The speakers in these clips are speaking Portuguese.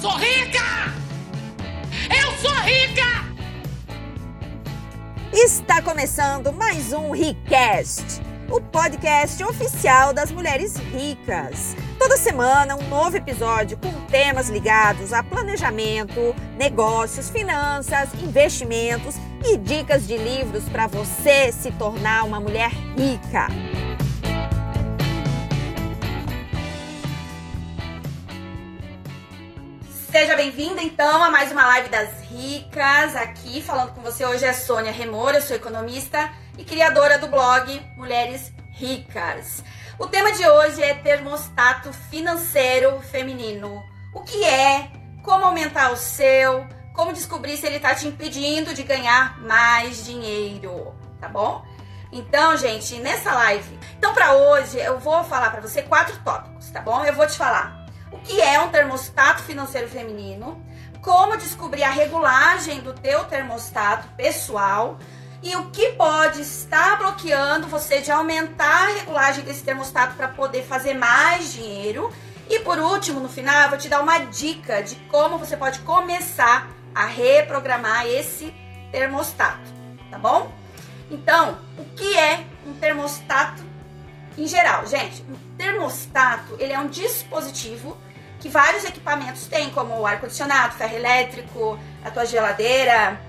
sou rica! Eu sou rica! Está começando mais um Ricast, o podcast oficial das mulheres ricas. Toda semana um novo episódio com temas ligados a planejamento, negócios, finanças, investimentos e dicas de livros para você se tornar uma mulher rica. Seja bem-vinda então a mais uma live das ricas. Aqui falando com você hoje é Sônia Remora, eu sou economista e criadora do blog Mulheres Ricas. O tema de hoje é termostato financeiro feminino. O que é? Como aumentar o seu? Como descobrir se ele está te impedindo de ganhar mais dinheiro, tá bom? Então, gente, nessa live, então para hoje eu vou falar para você quatro tópicos, tá bom? Eu vou te falar o que é um termostato financeiro feminino, como descobrir a regulagem do teu termostato pessoal e o que pode estar bloqueando você de aumentar a regulagem desse termostato para poder fazer mais dinheiro. E por último, no final, eu vou te dar uma dica de como você pode começar a reprogramar esse termostato, tá bom? Então, o que é um termostato em geral, gente? Um termostato, ele é um dispositivo que vários equipamentos têm, como o ar-condicionado, ferro elétrico, a tua geladeira,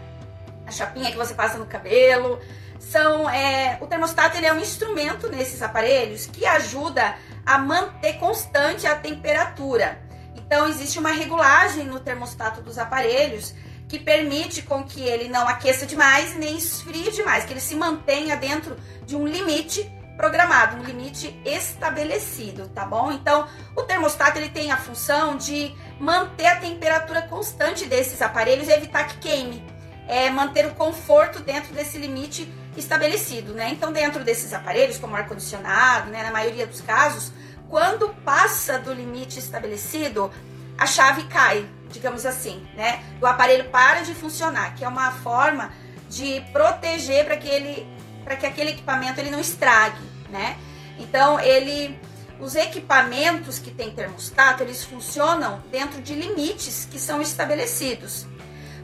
a chapinha que você passa no cabelo. São, é, o termostato ele é um instrumento nesses aparelhos que ajuda a manter constante a temperatura. Então existe uma regulagem no termostato dos aparelhos que permite com que ele não aqueça demais nem esfrie demais, que ele se mantenha dentro de um limite programado, um limite estabelecido, tá bom? Então, o termostato ele tem a função de manter a temperatura constante desses aparelhos e evitar que queime, é manter o conforto dentro desse limite estabelecido, né? Então, dentro desses aparelhos, como ar condicionado, né, na maioria dos casos, quando passa do limite estabelecido, a chave cai, digamos assim, né? O aparelho para de funcionar, que é uma forma de proteger para que ele para que aquele equipamento ele não estrague, né? Então ele os equipamentos que têm termostato, eles funcionam dentro de limites que são estabelecidos.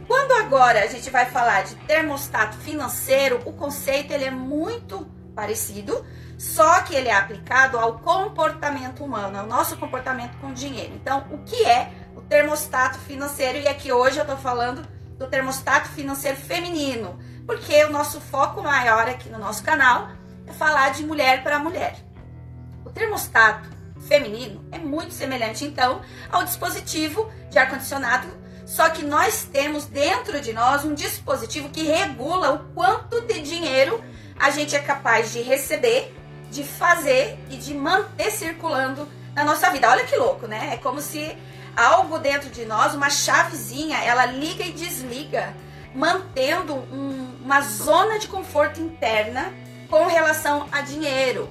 Quando agora a gente vai falar de termostato financeiro, o conceito ele é muito parecido, só que ele é aplicado ao comportamento humano, ao nosso comportamento com dinheiro. Então, o que é o termostato financeiro? E aqui hoje eu estou falando do termostato financeiro feminino, porque o nosso foco maior aqui no nosso canal é falar de mulher para mulher. O termostato feminino é muito semelhante, então, ao dispositivo de ar-condicionado, só que nós temos dentro de nós um dispositivo que regula o quanto de dinheiro a gente é capaz de receber, de fazer e de manter circulando na nossa vida. Olha que louco, né? É como se algo dentro de nós, uma chavezinha, ela liga e desliga, mantendo um, uma zona de conforto interna com relação a dinheiro.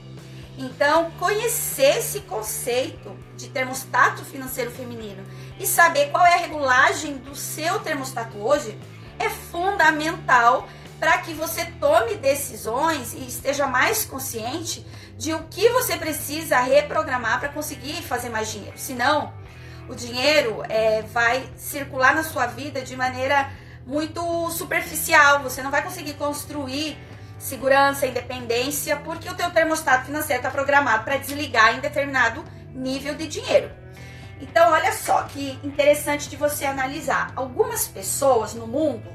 Então, conhecer esse conceito de termostato financeiro feminino e saber qual é a regulagem do seu termostato hoje é fundamental para que você tome decisões e esteja mais consciente de o que você precisa reprogramar para conseguir fazer mais dinheiro. Senão, o dinheiro é, vai circular na sua vida de maneira muito superficial. Você não vai conseguir construir segurança, independência, porque o teu termostato financeiro está programado para desligar em determinado nível de dinheiro. Então, olha só que interessante de você analisar. Algumas pessoas no mundo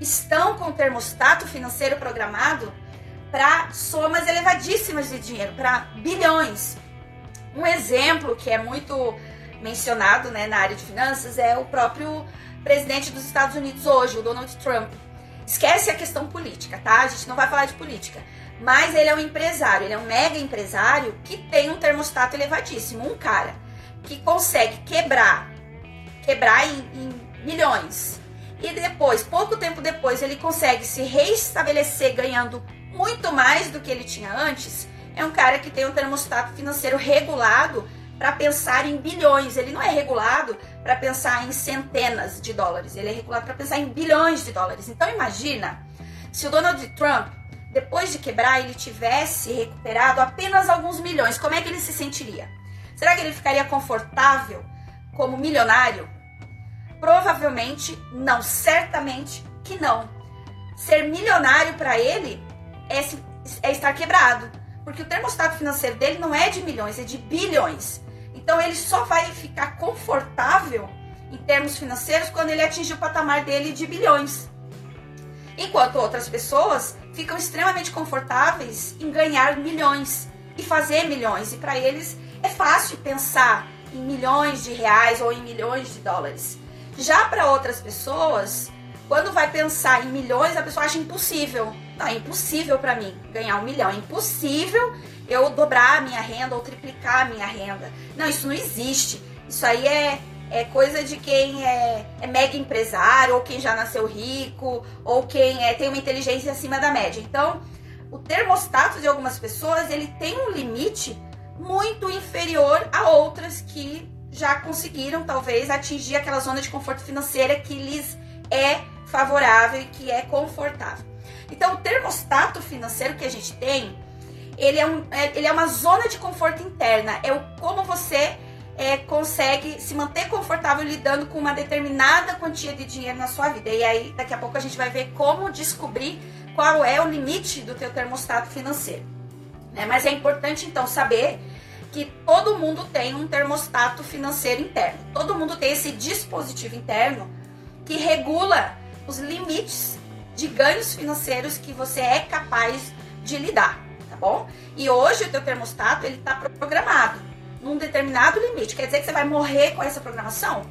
estão com o termostato financeiro programado para somas elevadíssimas de dinheiro, para bilhões. Um exemplo que é muito mencionado né, na área de finanças é o próprio presidente dos Estados Unidos hoje, o Donald Trump. Esquece a questão política, tá? A gente não vai falar de política. Mas ele é um empresário, ele é um mega empresário que tem um termostato elevadíssimo. Um cara que consegue quebrar, quebrar em, em milhões. E depois, pouco tempo depois, ele consegue se reestabelecer ganhando muito mais do que ele tinha antes. É um cara que tem um termostato financeiro regulado para pensar em bilhões. Ele não é regulado para pensar em centenas de dólares. Ele é regulado para pensar em bilhões de dólares. Então imagina se o Donald Trump, depois de quebrar, ele tivesse recuperado apenas alguns milhões. Como é que ele se sentiria? Será que ele ficaria confortável como milionário? Provavelmente não, certamente que não. Ser milionário para ele é, é estar quebrado, porque o termostato financeiro dele não é de milhões, é de bilhões. Então ele só vai ficar confortável em termos financeiros quando ele atingir o patamar dele de bilhões. Enquanto outras pessoas ficam extremamente confortáveis em ganhar milhões e fazer milhões. E para eles é fácil pensar em milhões de reais ou em milhões de dólares. Já para outras pessoas, quando vai pensar em milhões, a pessoa acha impossível. Não, é impossível para mim ganhar um milhão. É impossível eu dobrar a minha renda ou triplicar a minha renda. Não, isso não existe. Isso aí é, é coisa de quem é, é mega empresário, ou quem já nasceu rico, ou quem é, tem uma inteligência acima da média. Então, o termostato de algumas pessoas, ele tem um limite muito inferior a outras que já conseguiram talvez atingir aquela zona de conforto financeira que lhes é favorável e que é confortável. Então, o termostato financeiro que a gente tem, ele é, um, é, ele é uma zona de conforto interna. É o como você é, consegue se manter confortável lidando com uma determinada quantia de dinheiro na sua vida. E aí, daqui a pouco a gente vai ver como descobrir qual é o limite do teu termostato financeiro. Né? Mas é importante então saber que todo mundo tem um termostato financeiro interno. Todo mundo tem esse dispositivo interno que regula os limites de ganhos financeiros que você é capaz de lidar, bom? E hoje o teu termostato ele está programado num determinado limite. Quer dizer que você vai morrer com essa programação?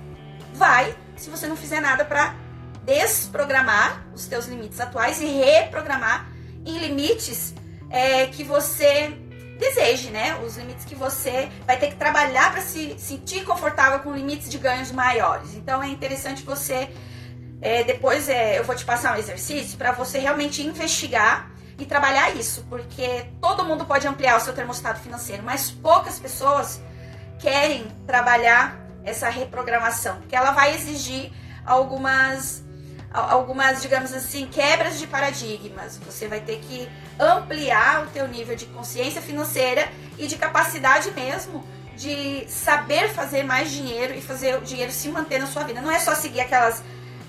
Vai, se você não fizer nada para desprogramar os teus limites atuais e reprogramar em limites é, que você deseje, né? Os limites que você vai ter que trabalhar para se sentir confortável com limites de ganhos maiores. Então é interessante você é, depois é, eu vou te passar um exercício para você realmente investigar e trabalhar isso, porque todo mundo pode ampliar o seu termostato financeiro, mas poucas pessoas querem trabalhar essa reprogramação, porque ela vai exigir algumas algumas, digamos assim, quebras de paradigmas. Você vai ter que ampliar o teu nível de consciência financeira e de capacidade mesmo de saber fazer mais dinheiro e fazer o dinheiro se manter na sua vida. Não é só seguir aquelas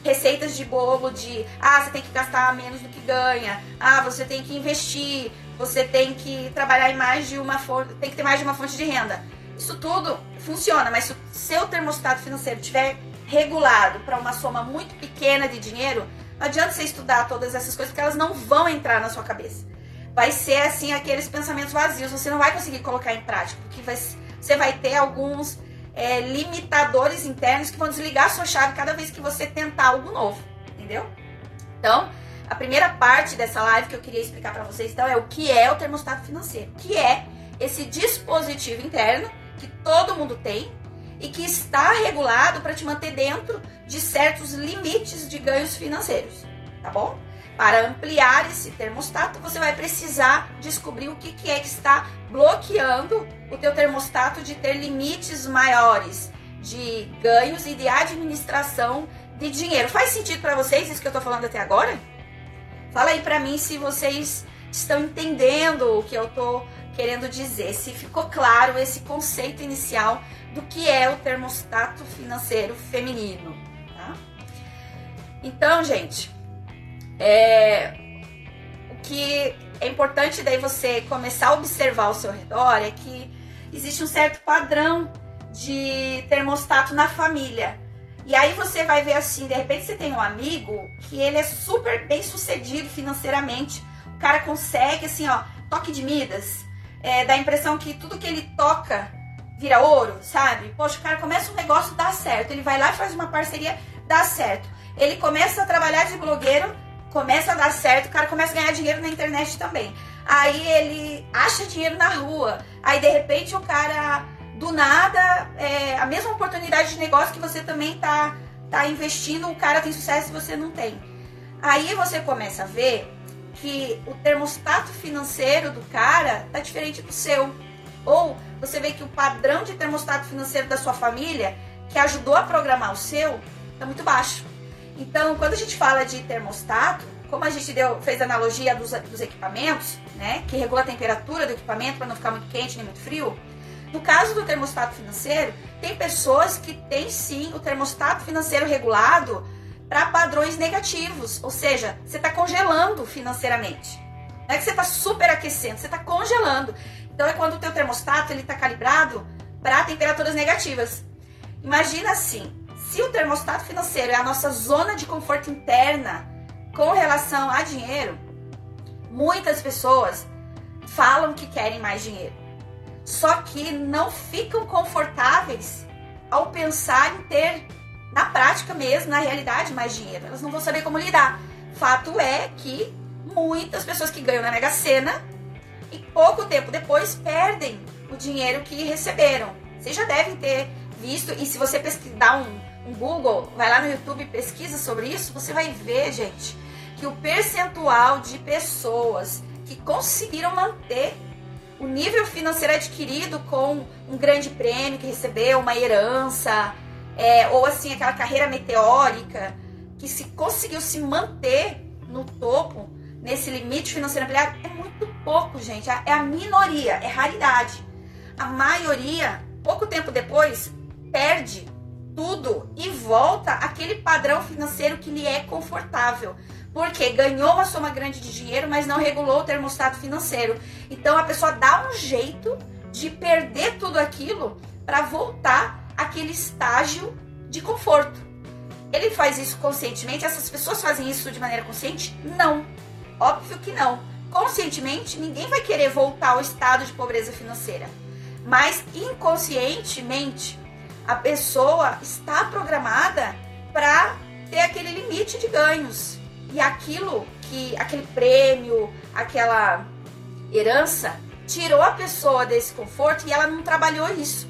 receitas de bolo de ah, você tem que gastar menos do que ganha, ah, você tem que investir, você tem que trabalhar em mais de uma fonte, tem que ter mais de uma fonte de renda. Isso tudo funciona, mas se o seu termostato financeiro estiver regulado para uma soma muito pequena de dinheiro, não adianta você estudar todas essas coisas porque elas não vão entrar na sua cabeça. Vai ser assim aqueles pensamentos vazios, você não vai conseguir colocar em prática, porque vai, você vai ter alguns é, limitadores internos que vão desligar a sua chave cada vez que você tentar algo novo, entendeu? Então, a primeira parte dessa live que eu queria explicar para vocês então é o que é o termostato financeiro, que é esse dispositivo interno que todo mundo tem e que está regulado para te manter dentro de certos limites de ganhos financeiros, tá bom? Para ampliar esse termostato, você vai precisar descobrir o que, que é que está bloqueando o teu termostato de ter limites maiores de ganhos e de administração de dinheiro. Faz sentido para vocês isso que eu estou falando até agora? Fala aí para mim se vocês estão entendendo o que eu estou querendo dizer, se ficou claro esse conceito inicial do que é o termostato financeiro feminino. Tá? Então, gente, é, o que é importante daí você começar a observar ao seu redor é que existe um certo padrão de termostato na família. E aí você vai ver assim, de repente você tem um amigo que ele é super bem sucedido financeiramente. O cara consegue, assim, ó, toque de Midas. É, dá a impressão que tudo que ele toca vira ouro, sabe? Poxa, o cara começa um negócio, dá certo. Ele vai lá e faz uma parceria, dá certo. Ele começa a trabalhar de blogueiro, começa a dar certo, o cara começa a ganhar dinheiro na internet também. Aí ele acha dinheiro na rua. Aí de repente o cara, do nada, é, a mesma oportunidade de negócio que você também tá, tá investindo, o cara tem sucesso e você não tem. Aí você começa a ver que o termostato financeiro do cara tá diferente do seu. Ou você vê que o padrão de termostato financeiro da sua família, que ajudou a programar o seu, está muito baixo. Então, quando a gente fala de termostato, como a gente deu, fez analogia dos, dos equipamentos, né, que regula a temperatura do equipamento para não ficar muito quente nem muito frio, No caso do termostato financeiro, tem pessoas que têm sim o termostato financeiro regulado para padrões negativos, ou seja, você está congelando financeiramente. Não é que você está superaquecendo, você está congelando. Então é quando o teu termostato ele está calibrado para temperaturas negativas. Imagina assim, se o termostato financeiro é a nossa zona de conforto interna com relação a dinheiro, muitas pessoas falam que querem mais dinheiro. Só que não ficam confortáveis ao pensar em ter, na prática mesmo, na realidade, mais dinheiro. Elas não vão saber como lidar. Fato é que muitas pessoas que ganham na Mega Sena e pouco tempo depois perdem o dinheiro que receberam. Vocês já devem ter visto, e se você pesquisar um, Google, vai lá no YouTube pesquisa sobre isso, você vai ver, gente, que o percentual de pessoas que conseguiram manter o nível financeiro adquirido com um grande prêmio que recebeu, uma herança, é, ou assim, aquela carreira meteórica, que se conseguiu se manter no topo, nesse limite financeiro ampliado, é muito pouco, gente. É a minoria, é raridade. A maioria, pouco tempo depois, perde tudo e volta àquele padrão financeiro que lhe é confortável. Porque ganhou uma soma grande de dinheiro, mas não regulou o termostato financeiro. Então a pessoa dá um jeito de perder tudo aquilo para voltar àquele estágio de conforto. Ele faz isso conscientemente? Essas pessoas fazem isso de maneira consciente? Não. Óbvio que não. Conscientemente, ninguém vai querer voltar ao estado de pobreza financeira. Mas inconscientemente, a pessoa está programada para ter aquele limite de ganhos. E aquilo que aquele prêmio, aquela herança tirou a pessoa desse conforto e ela não trabalhou isso.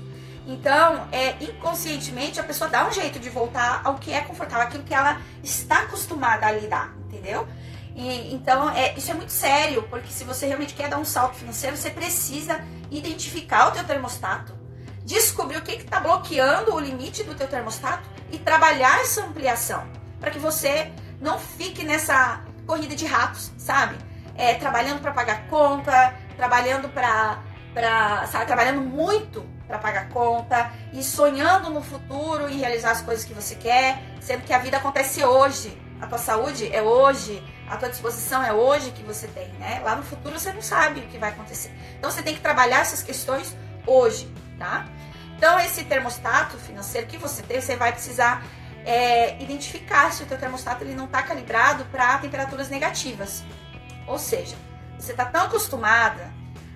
Então, é inconscientemente a pessoa dá um jeito de voltar ao que é confortável, aquilo que ela está acostumada a lidar, entendeu? E, então, é, isso é muito sério, porque se você realmente quer dar um salto financeiro, você precisa identificar o teu termostato, descobrir o que está bloqueando o limite do teu termostato e trabalhar essa ampliação, para que você não fique nessa corrida de ratos, sabe? É, trabalhando para pagar conta, trabalhando para, sabe, trabalhando muito para pagar conta e sonhando no futuro e realizar as coisas que você quer, sendo que a vida acontece hoje, a tua saúde é hoje, a tua disposição é hoje que você tem, né? Lá no futuro você não sabe o que vai acontecer. Então você tem que trabalhar essas questões hoje, tá? Então esse termostato financeiro que você tem, você vai precisar é, identificar se o teu termostato ele não está calibrado para temperaturas negativas. Ou seja, você está tão acostumada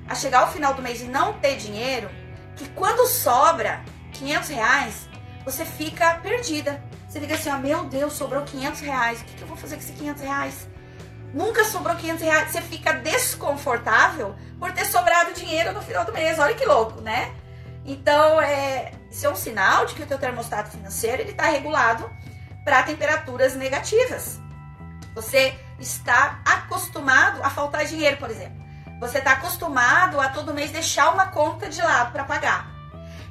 a chegar ao final do mês e não ter dinheiro que quando sobra 500 reais, você fica perdida. Você fica assim, ó, meu Deus, sobrou 500 reais. O que, que eu vou fazer com esses 500 reais? Nunca sobrou 500 reais. Você fica desconfortável por ter sobrado dinheiro no final do mês. Olha que louco, né? Então, é, isso é um sinal de que o teu termostato financeiro está regulado para temperaturas negativas. Você está acostumado a faltar dinheiro, por exemplo. Você está acostumado a todo mês deixar uma conta de lado para pagar.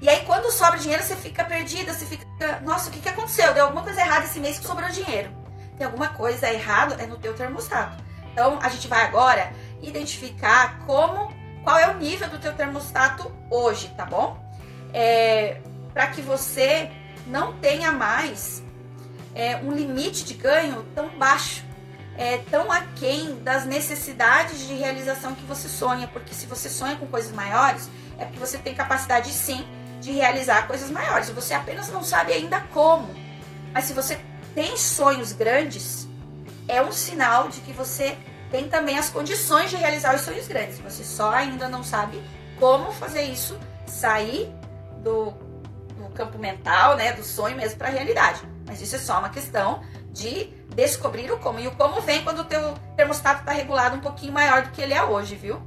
E aí, quando sobra dinheiro, você fica perdida, você fica, nossa, o que, que aconteceu? Deu alguma coisa errada esse mês que sobrou dinheiro. Tem alguma coisa errada é no teu termostato. Então, a gente vai agora identificar como, qual é o nível do teu termostato hoje, tá bom? É, para que você não tenha mais é, um limite de ganho tão baixo é, tão aquém das necessidades de realização que você sonha, porque se você sonha com coisas maiores, é porque você tem capacidade sim de realizar coisas maiores. Você apenas não sabe ainda como. Mas se você tem sonhos grandes, é um sinal de que você tem também as condições de realizar os sonhos grandes. Você só ainda não sabe como fazer isso sair do, do campo mental, né, do sonho mesmo para a realidade. Mas isso é só uma questão de descobrir o como. E o como vem quando o teu termostato está regulado um pouquinho maior do que ele é hoje, viu?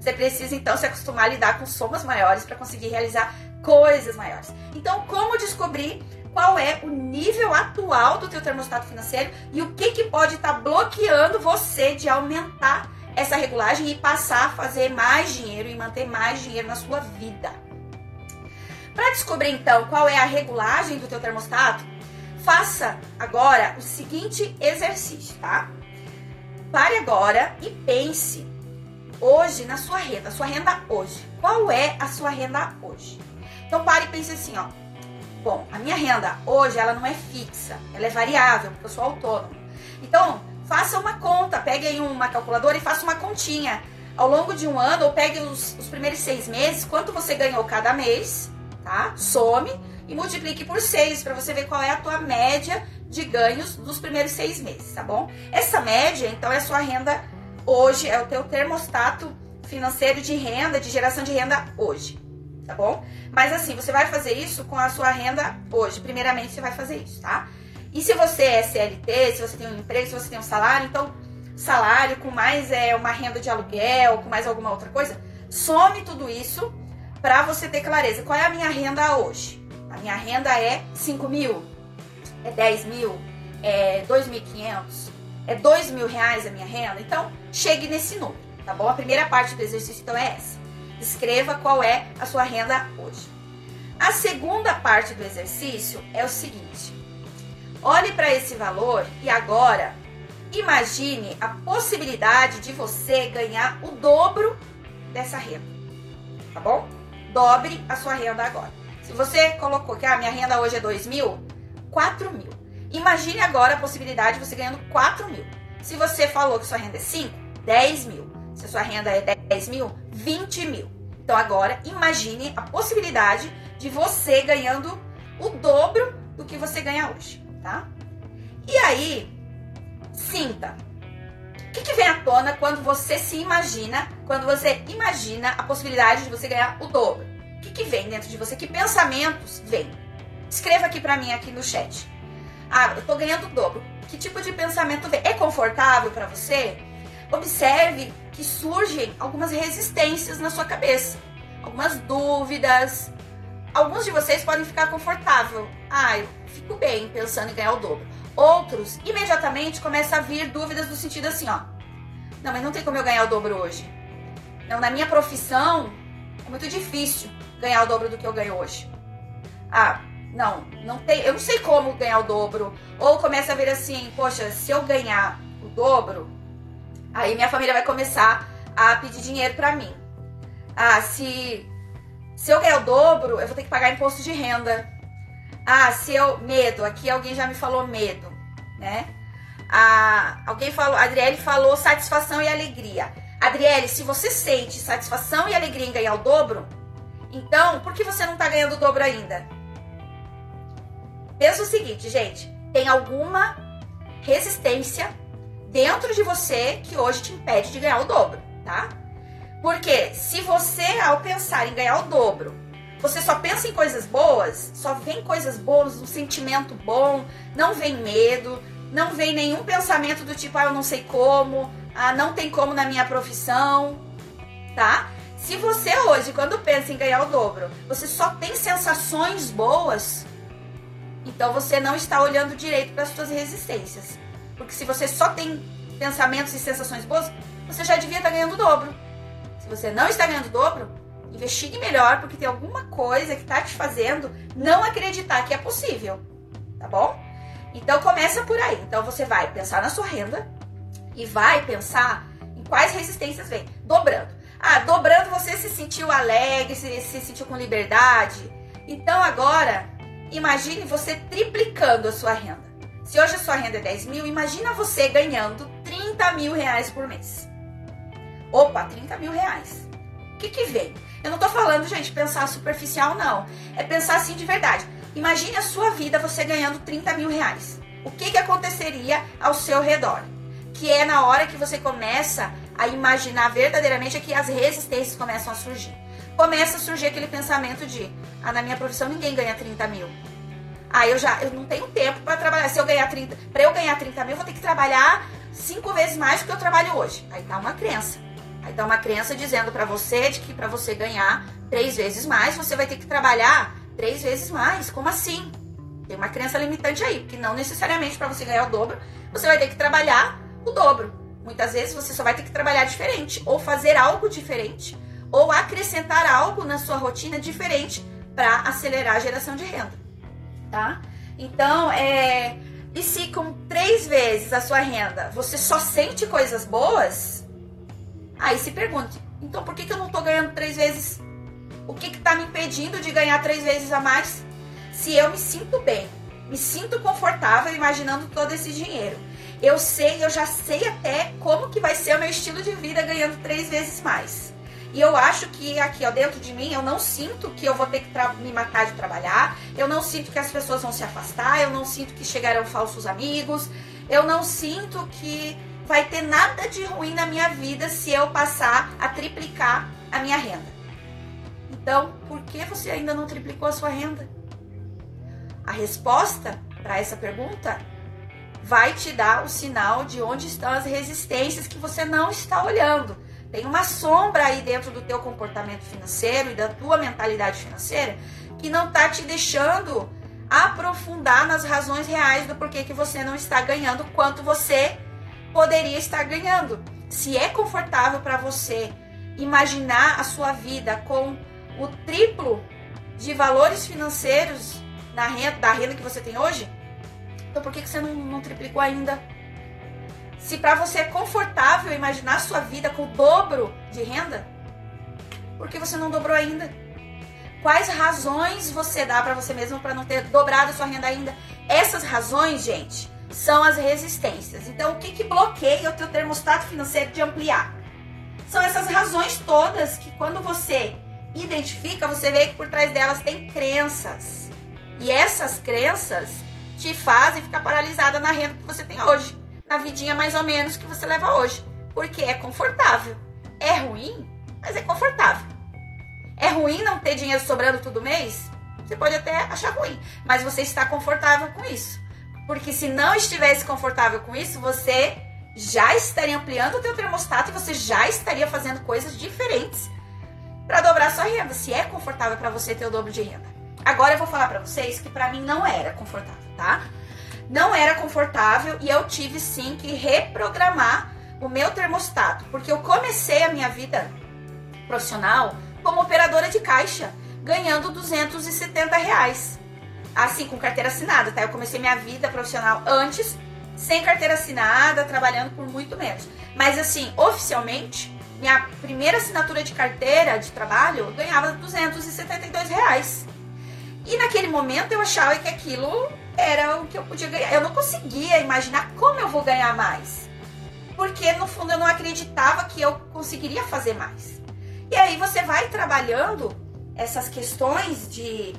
Você precisa então se acostumar a lidar com somas maiores para conseguir realizar coisas maiores. Então, como descobrir qual é o nível atual do teu termostato financeiro e o que, que pode estar tá bloqueando você de aumentar essa regulagem e passar a fazer mais dinheiro e manter mais dinheiro na sua vida. Para descobrir então qual é a regulagem do teu termostato, Faça agora o seguinte exercício, tá? Pare agora e pense hoje na sua renda, sua renda hoje. Qual é a sua renda hoje? Então pare e pense assim, ó. Bom, a minha renda hoje ela não é fixa, ela é variável, porque eu sou autônomo. Então, faça uma conta, pegue aí uma calculadora e faça uma continha. Ao longo de um ano, ou pegue os, os primeiros seis meses, quanto você ganhou cada mês, tá? Some e multiplique por seis para você ver qual é a tua média de ganhos dos primeiros seis meses, tá bom? Essa média, então, é a sua renda hoje, é o teu termostato financeiro de renda, de geração de renda hoje, tá bom? Mas assim, você vai fazer isso com a sua renda hoje. Primeiramente, você vai fazer isso, tá? E se você é CLT, se você tem um emprego, se você tem um salário, então salário com mais é uma renda de aluguel, com mais alguma outra coisa, some tudo isso para você ter clareza. Qual é a minha renda hoje? A minha renda é 5 mil, é 10 mil, é 2.500, é 2 mil reais a minha renda. Então, chegue nesse número, tá bom? A primeira parte do exercício então é essa. Escreva qual é a sua renda hoje. A segunda parte do exercício é o seguinte: olhe para esse valor e agora imagine a possibilidade de você ganhar o dobro dessa renda, tá bom? Dobre a sua renda agora. Se você colocou que a ah, minha renda hoje é 2 mil, 4 mil. Imagine agora a possibilidade de você ganhando 4 mil. Se você falou que sua renda é 5, 10 mil. Se sua renda é 10 mil, 20 mil. Então agora imagine a possibilidade de você ganhando o dobro do que você ganha hoje, tá? E aí, sinta. O que, que vem à tona quando você se imagina, quando você imagina a possibilidade de você ganhar o dobro? O que, que vem dentro de você? Que pensamentos vêm? Escreva aqui para mim aqui no chat. Ah, eu tô ganhando o dobro. Que tipo de pensamento vem? É confortável para você? Observe que surgem algumas resistências na sua cabeça, algumas dúvidas. Alguns de vocês podem ficar confortável. Ah, eu fico bem pensando em ganhar o dobro. Outros, imediatamente começa a vir dúvidas do sentido assim, ó. Não, mas não tem como eu ganhar o dobro hoje. Não, na minha profissão é muito difícil ganhar o dobro do que eu ganho hoje. Ah, não, não tem, eu não sei como ganhar o dobro. Ou começa a ver assim, poxa, se eu ganhar o dobro, aí minha família vai começar a pedir dinheiro para mim. Ah, se se eu ganhar o dobro, eu vou ter que pagar imposto de renda. Ah, se eu medo, aqui alguém já me falou medo, né? Ah, alguém falou, a Adriele falou satisfação e alegria. Adriele, se você sente satisfação e alegria em ganhar o dobro, então por que você não tá ganhando o dobro ainda? Pensa o seguinte, gente: tem alguma resistência dentro de você que hoje te impede de ganhar o dobro, tá? Porque se você, ao pensar em ganhar o dobro, você só pensa em coisas boas, só vem coisas boas, um sentimento bom, não vem medo, não vem nenhum pensamento do tipo, ah, eu não sei como, ah, não tem como na minha profissão, tá? Se você hoje, quando pensa em ganhar o dobro, você só tem sensações boas, então você não está olhando direito para as suas resistências. Porque se você só tem pensamentos e sensações boas, você já devia estar ganhando o dobro. Se você não está ganhando o dobro, investigue melhor, porque tem alguma coisa que está te fazendo não acreditar que é possível. Tá bom? Então começa por aí. Então você vai pensar na sua renda e vai pensar em quais resistências vem. Dobrando. Ah, dobrando você se sentiu alegre, se, se sentiu com liberdade. Então agora imagine você triplicando a sua renda. Se hoje a sua renda é 10 mil, imagina você ganhando 30 mil reais por mês. Opa, 30 mil reais. O que, que vem? Eu não tô falando, gente, pensar superficial, não. É pensar assim de verdade. Imagine a sua vida você ganhando 30 mil reais. O que, que aconteceria ao seu redor? Que é na hora que você começa a imaginar verdadeiramente é que as resistências começam a surgir começa a surgir aquele pensamento de: ah, na minha profissão ninguém ganha 30 mil. Ah, eu já eu não tenho tempo para trabalhar. Se eu ganhar 30, para eu ganhar 30 mil, eu vou ter que trabalhar cinco vezes mais do que eu trabalho hoje. Aí tá uma crença. Aí tá uma crença dizendo para você de que para você ganhar três vezes mais, você vai ter que trabalhar três vezes mais. Como assim? Tem uma crença limitante aí, que não necessariamente para você ganhar o dobro, você vai ter que trabalhar o dobro. Muitas vezes você só vai ter que trabalhar diferente ou fazer algo diferente ou acrescentar algo na sua rotina diferente para acelerar a geração de renda, tá? Então, é, e se com três vezes a sua renda você só sente coisas boas, Aí se pergunte, então por que, que eu não estou ganhando três vezes? O que está me impedindo de ganhar três vezes a mais? Se eu me sinto bem, me sinto confortável imaginando todo esse dinheiro. Eu sei, eu já sei até como que vai ser o meu estilo de vida ganhando três vezes mais. E eu acho que aqui, ó, dentro de mim, eu não sinto que eu vou ter que me matar de trabalhar, eu não sinto que as pessoas vão se afastar, eu não sinto que chegarão falsos amigos, eu não sinto que vai ter nada de ruim na minha vida se eu passar a triplicar a minha renda. Então, por que você ainda não triplicou a sua renda? A resposta para essa pergunta vai te dar o sinal de onde estão as resistências que você não está olhando. Tem uma sombra aí dentro do teu comportamento financeiro e da tua mentalidade financeira que não está te deixando aprofundar nas razões reais do porquê que você não está ganhando quanto você poderia estar ganhando. Se é confortável para você imaginar a sua vida com o triplo de valores financeiros na renda, da renda que você tem hoje, então por que, que você não, não triplicou ainda? Se para você é confortável imaginar sua vida com o dobro de renda, por que você não dobrou ainda? Quais razões você dá para você mesmo para não ter dobrado sua renda ainda? Essas razões, gente, são as resistências. Então, o que, que bloqueia o teu termostato financeiro de ampliar? São essas razões todas que quando você identifica, você vê que por trás delas tem crenças. E essas crenças te fazem ficar paralisada na renda que você tem hoje na vidinha mais ou menos que você leva hoje. Porque é confortável. É ruim, mas é confortável. É ruim não ter dinheiro sobrando todo mês? Você pode até achar ruim, mas você está confortável com isso. Porque se não estivesse confortável com isso, você já estaria ampliando o teu termostato e você já estaria fazendo coisas diferentes para dobrar sua renda, se é confortável para você ter o dobro de renda. Agora eu vou falar para vocês que para mim não era confortável, tá? Não era confortável e eu tive sim que reprogramar o meu termostato, porque eu comecei a minha vida profissional como operadora de caixa, ganhando 270 reais. Assim, com carteira assinada, tá? Eu comecei minha vida profissional antes, sem carteira assinada, trabalhando por muito menos. Mas assim, oficialmente, minha primeira assinatura de carteira de trabalho, eu ganhava 272 reais. E naquele momento eu achava que aquilo era o que eu podia ganhar. Eu não conseguia imaginar como eu vou ganhar mais. Porque no fundo eu não acreditava que eu conseguiria fazer mais. E aí você vai trabalhando essas questões de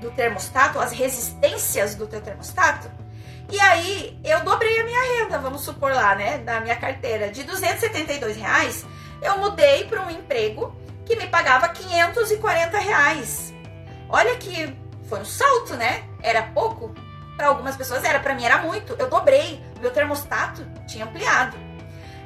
do termostato, as resistências do teu termostato. E aí eu dobrei a minha renda, vamos supor lá, né, da minha carteira de 272 reais, eu mudei para um emprego que me pagava 540 reais. Olha que foi um salto, né? Era pouco, para algumas pessoas era, para mim era muito. Eu dobrei, meu termostato tinha ampliado.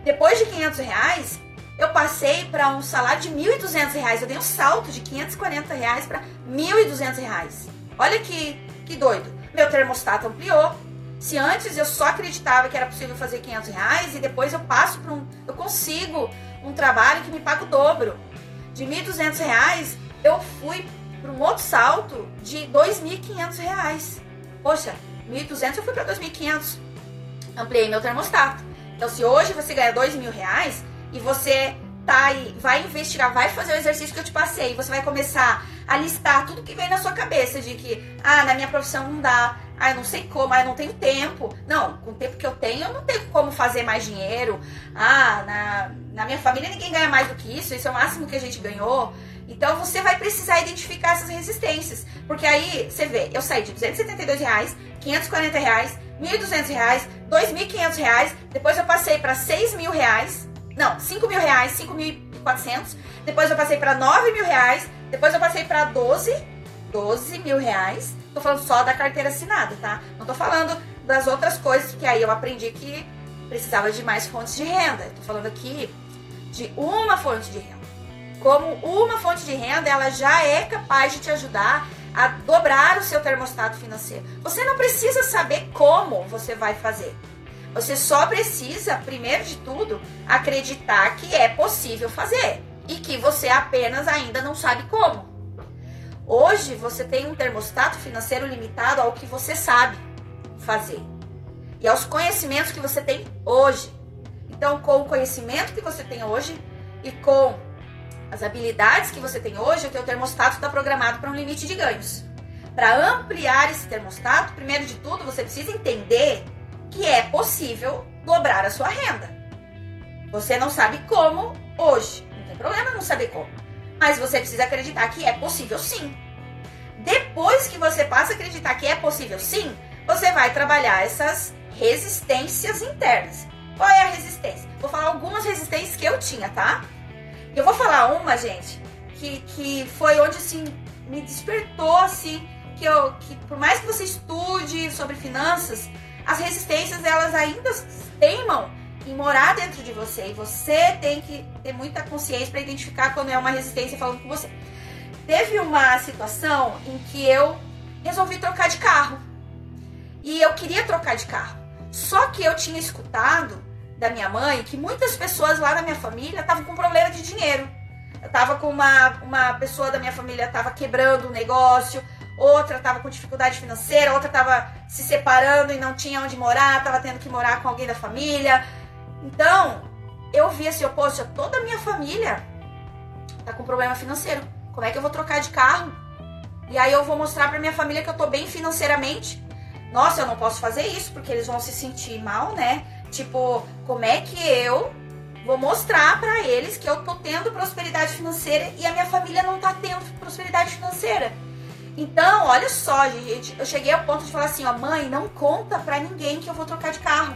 Depois de 500 reais, eu passei para um salário de 1.200 reais. Eu dei um salto de 540 reais para 1.200 reais. Olha que, que doido. Meu termostato ampliou. Se antes eu só acreditava que era possível fazer 500 reais e depois eu passo para um, eu consigo um trabalho que me paga o dobro. De 1.200 reais, eu fui para um outro salto de 2.500 reais. Poxa, 1.200 eu fui para 2.500. Ampliei meu termostato. Então, se hoje você ganha 2 mil reais e você tá aí, vai investigar, vai fazer o exercício que eu te passei, você vai começar a listar tudo que vem na sua cabeça de que, ah, na minha profissão não dá, ah, eu não sei como, ah, eu não tenho tempo. Não, com o tempo que eu tenho, eu não tenho como fazer mais dinheiro. Ah, na, na minha família ninguém ganha mais do que isso, isso é o máximo que a gente ganhou. Então você vai precisar identificar essas resistências. Porque aí você vê, eu saí de 272 reais, 540 reais, 1.200 reais, 2.500 reais, depois eu passei para 6 mil reais, não, 5 mil reais, 5.400, depois eu passei para 9 mil reais, depois eu passei para 12, 12 mil reais. Tô falando só da carteira assinada, tá? Não tô falando das outras coisas, que aí eu aprendi que precisava de mais fontes de renda. Tô falando aqui de uma fonte de renda como uma fonte de renda, ela já é capaz de te ajudar a dobrar o seu termostato financeiro. Você não precisa saber como você vai fazer. Você só precisa, primeiro de tudo, acreditar que é possível fazer e que você apenas ainda não sabe como. Hoje você tem um termostato financeiro limitado ao que você sabe fazer e aos conhecimentos que você tem hoje. Então, com o conhecimento que você tem hoje, e com as habilidades que você tem hoje, o teu termostato está programado para um limite de ganhos. Para ampliar esse termostato, primeiro de tudo, você precisa entender que é possível dobrar a sua renda. Você não sabe como hoje, não tem problema não saber como, mas você precisa acreditar que é possível sim. Depois que você passa a acreditar que é possível sim, você vai trabalhar essas resistências internas. Qual é a resistência? Vou falar algumas resistências que eu tinha, tá? Eu vou falar uma, gente, que, que foi onde assim me despertou assim, que eu que por mais que você estude sobre finanças, as resistências elas ainda teimam em morar dentro de você e você tem que ter muita consciência para identificar quando é uma resistência falando com você. Teve uma situação em que eu resolvi trocar de carro. E eu queria trocar de carro. Só que eu tinha escutado da minha mãe que muitas pessoas lá na minha família estavam com problema de dinheiro. Eu tava com uma, uma pessoa da minha família tava quebrando um negócio, outra tava com dificuldade financeira, outra tava se separando e não tinha onde morar, tava tendo que morar com alguém da família. Então, eu vi assim, poxa, toda a minha família tá com problema financeiro. Como é que eu vou trocar de carro? E aí eu vou mostrar para minha família que eu tô bem financeiramente. Nossa, eu não posso fazer isso porque eles vão se sentir mal, né? Tipo, como é que eu vou mostrar para eles que eu tô tendo prosperidade financeira e a minha família não tá tendo prosperidade financeira? Então, olha só, gente, eu cheguei ao ponto de falar assim, ó, mãe, não conta para ninguém que eu vou trocar de carro.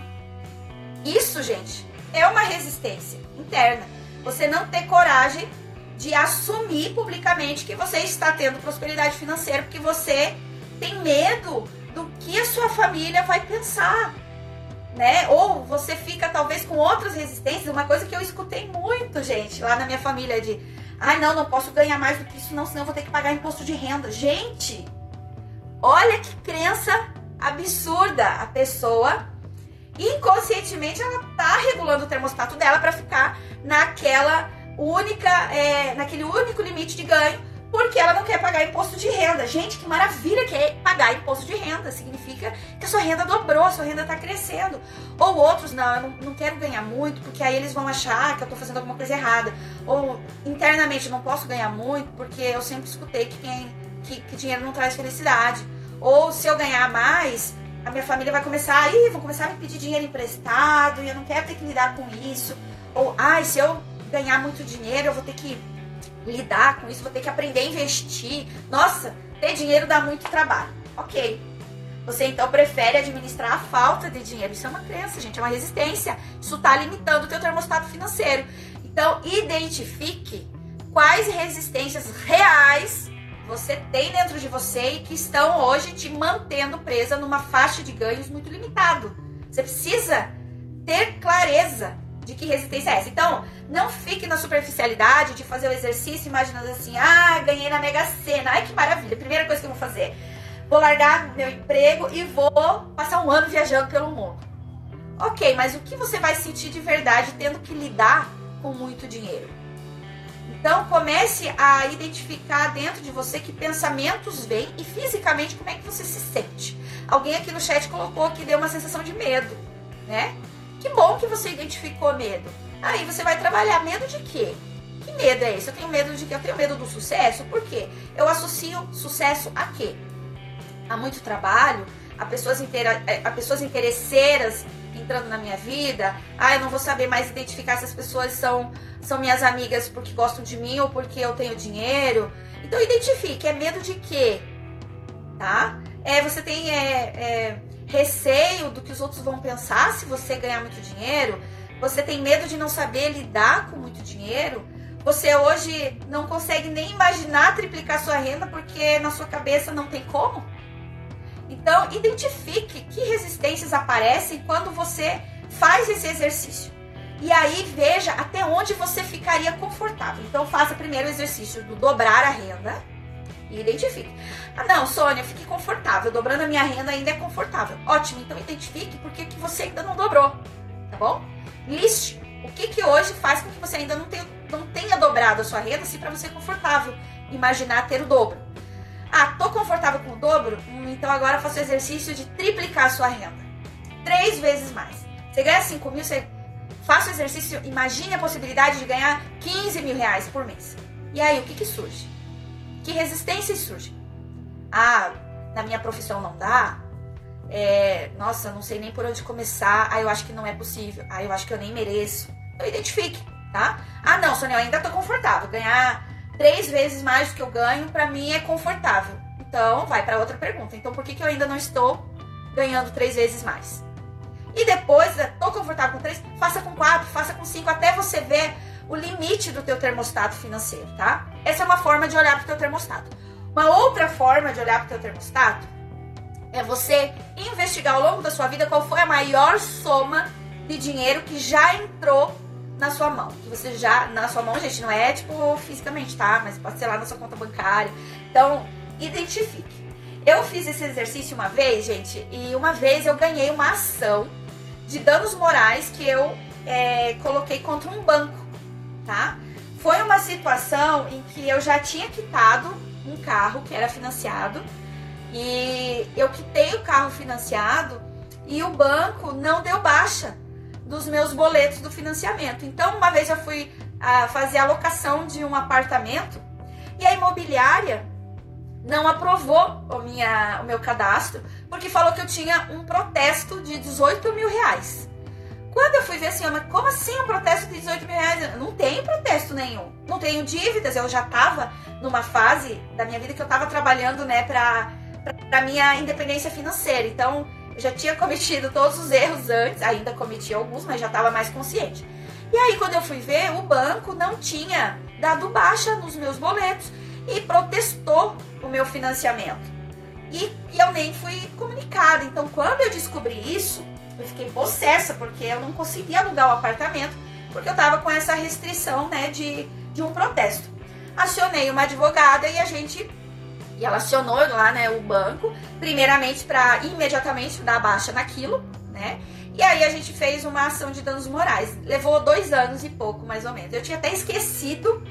Isso, gente, é uma resistência interna. Você não ter coragem de assumir publicamente que você está tendo prosperidade financeira porque você tem medo do que a sua família vai pensar né? Ou você fica talvez com outras resistências. Uma coisa que eu escutei muito, gente, lá na minha família de, ai não, não posso ganhar mais do que isso, não, senão vou ter que pagar imposto de renda. Gente, olha que crença absurda a pessoa inconscientemente ela tá regulando o termostato dela para ficar naquela única, é, naquele único limite de ganho porque ela não quer pagar imposto de renda. Gente, que maravilha que é pagar imposto de renda. Significa que a sua renda dobrou, a sua renda está crescendo. Ou outros, não, eu não, não, quero ganhar muito, porque aí eles vão achar que eu estou fazendo alguma coisa errada. Ou internamente, eu não posso ganhar muito, porque eu sempre escutei que, quem, que, que dinheiro não traz felicidade. Ou se eu ganhar mais, a minha família vai começar, aí vão começar a me pedir dinheiro emprestado, e eu não quero ter que lidar com isso. Ou, ai, se eu ganhar muito dinheiro, eu vou ter que lidar com isso, vou ter que aprender a investir. Nossa, ter dinheiro dá muito trabalho. Ok. Você então prefere administrar a falta de dinheiro. Isso é uma crença, gente, é uma resistência. Isso está limitando o teu termostato financeiro. Então, identifique quais resistências reais você tem dentro de você e que estão hoje te mantendo presa numa faixa de ganhos muito limitado. Você precisa ter clareza de que resistência é essa. Então, não fique na superficialidade de fazer o exercício imaginando assim, ah, ganhei na Mega Sena, ai que maravilha, primeira coisa que eu vou fazer, vou largar meu emprego e vou passar um ano viajando pelo mundo. Ok, mas o que você vai sentir de verdade tendo que lidar com muito dinheiro? Então comece a identificar dentro de você que pensamentos vêm e fisicamente como é que você se sente. Alguém aqui no chat colocou que deu uma sensação de medo, né? Que bom que você identificou medo. Aí você vai trabalhar medo de quê? Que medo é esse? Eu tenho medo de quê? Eu tenho medo do sucesso. Por quê? Eu associo sucesso a quê? A muito trabalho, a pessoas, intera a pessoas interesseiras entrando na minha vida. Ah, eu não vou saber mais identificar se as pessoas são, são minhas amigas porque gostam de mim ou porque eu tenho dinheiro. Então identifique, é medo de quê? Tá? É, você tem é, é, receio do que os outros vão pensar se você ganhar muito dinheiro, você tem medo de não saber lidar com muito dinheiro, você hoje não consegue nem imaginar triplicar sua renda porque na sua cabeça não tem como. Então, identifique que resistências aparecem quando você faz esse exercício. E aí veja até onde você ficaria confortável. Então, faça primeiro o exercício do dobrar a renda e identifique. Ah, não, Sônia, fique confortável. Dobrando a minha renda ainda é confortável. Ótimo, então identifique por que você ainda não dobrou. Tá bom? Liste o que, que hoje faz com que você ainda não tenha, não tenha dobrado a sua renda, se para você é confortável imaginar ter o dobro. Ah, tô confortável com o dobro? Hum, então agora faça o exercício de triplicar a sua renda. Três vezes mais. Você ganha 5 mil, você faço o exercício, imagine a possibilidade de ganhar 15 mil reais por mês. E aí, o que, que surge? Que resistência surge? Ah, na minha profissão não dá? É, nossa, não sei nem por onde começar. Ah, eu acho que não é possível. Ah, eu acho que eu nem mereço. Então identifique, tá? Ah, não, Sônia, eu ainda tô confortável. Ganhar três vezes mais do que eu ganho, para mim é confortável. Então, vai para outra pergunta. Então, por que, que eu ainda não estou ganhando três vezes mais? E depois, tô confortável com três, faça com quatro, faça com cinco, até você ver o limite do teu termostato financeiro, tá? Essa é uma forma de olhar para o teu termostato. Uma outra forma de olhar para o teu termostato é você investigar ao longo da sua vida qual foi a maior soma de dinheiro que já entrou na sua mão. Que você já, na sua mão, gente, não é tipo fisicamente, tá? Mas pode ser lá na sua conta bancária. Então, identifique. Eu fiz esse exercício uma vez, gente, e uma vez eu ganhei uma ação de danos morais que eu é, coloquei contra um banco, tá? Foi uma situação em que eu já tinha quitado um carro que era financiado e eu quitei o carro financiado e o banco não deu baixa dos meus boletos do financiamento. Então, uma vez eu fui a, ah, fazer a locação de um apartamento e a imobiliária não aprovou o, minha, o meu cadastro porque falou que eu tinha um protesto de 18 mil reais. Quando eu fui ver assim, mas como assim um protesto de 18 mil reais? Não tenho protesto nenhum. Não tenho dívidas. Eu já estava numa fase da minha vida que eu estava trabalhando, né, para para minha independência financeira. Então, eu já tinha cometido todos os erros antes, ainda cometi alguns, mas já estava mais consciente. E aí, quando eu fui ver, o banco não tinha dado baixa nos meus boletos e protestou o meu financiamento. E, e eu nem fui comunicada. Então, quando eu descobri isso, eu fiquei possessa, porque eu não conseguia alugar o apartamento, porque eu estava com essa restrição né, de, de um protesto. Acionei uma advogada e a gente e ela acionou lá, né, o banco, primeiramente para imediatamente dar baixa naquilo, né? E aí a gente fez uma ação de danos morais. Levou dois anos e pouco, mais ou menos. Eu tinha até esquecido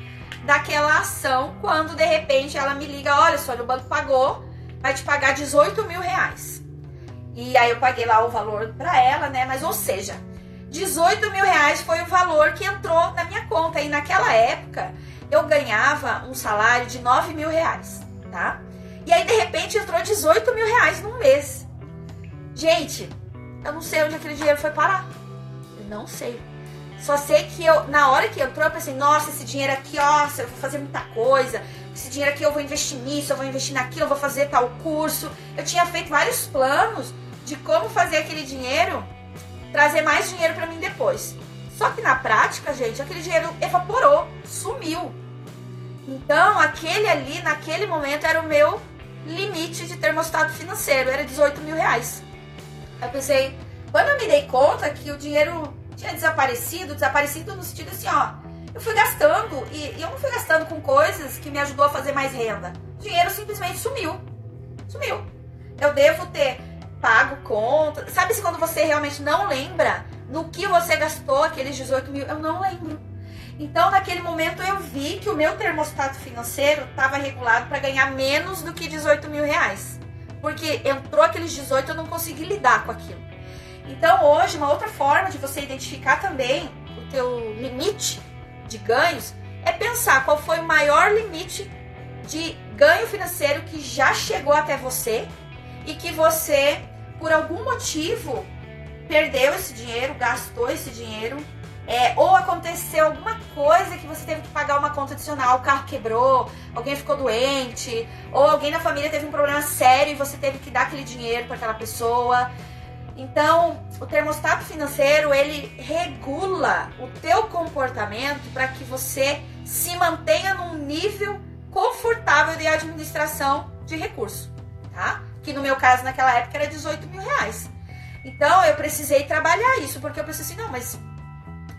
daquela ação quando de repente ela me liga: olha só, o banco pagou, vai te pagar 18 mil reais. E aí eu paguei lá o valor para ela, né? Mas ou seja, 18 mil reais foi o valor que entrou na minha conta. E naquela época eu ganhava um salário de 9 mil reais tá? E aí, de repente, entrou 18 mil reais num mês. Gente, eu não sei onde aquele dinheiro foi parar. Eu não sei. Só sei que eu, na hora que entrou, eu pensei, nossa, esse dinheiro aqui, ó, eu vou fazer muita coisa. Esse dinheiro aqui eu vou investir nisso, eu vou investir naquilo, eu vou fazer tal curso. Eu tinha feito vários planos de como fazer aquele dinheiro trazer mais dinheiro para mim depois. Só que na prática, gente, aquele dinheiro evaporou, sumiu. Então, aquele ali, naquele momento, era o meu limite de termostato financeiro, era 18 mil reais. Eu pensei, quando eu me dei conta que o dinheiro tinha desaparecido, desaparecido no sentido assim, ó, eu fui gastando e, e eu não fui gastando com coisas que me ajudou a fazer mais renda. O dinheiro simplesmente sumiu. Sumiu. Eu devo ter pago conta. Sabe se quando você realmente não lembra no que você gastou aqueles 18 mil? Eu não lembro. Então, naquele momento, eu vi que o meu termostato financeiro estava regulado para ganhar menos do que 18 mil reais. Porque entrou aqueles 18, eu não consegui lidar com aquilo. Então, hoje, uma outra forma de você identificar também o teu limite de ganhos é pensar qual foi o maior limite de ganho financeiro que já chegou até você e que você, por algum motivo, perdeu esse dinheiro, gastou esse dinheiro é, ou aconteceu alguma coisa que você teve que pagar uma conta adicional, o carro quebrou, alguém ficou doente, ou alguém na família teve um problema sério e você teve que dar aquele dinheiro para aquela pessoa. Então, o termostato financeiro, ele regula o teu comportamento para que você se mantenha num nível confortável de administração de recurso, tá? Que no meu caso, naquela época, era 18 mil reais. Então, eu precisei trabalhar isso, porque eu pensei assim, não, mas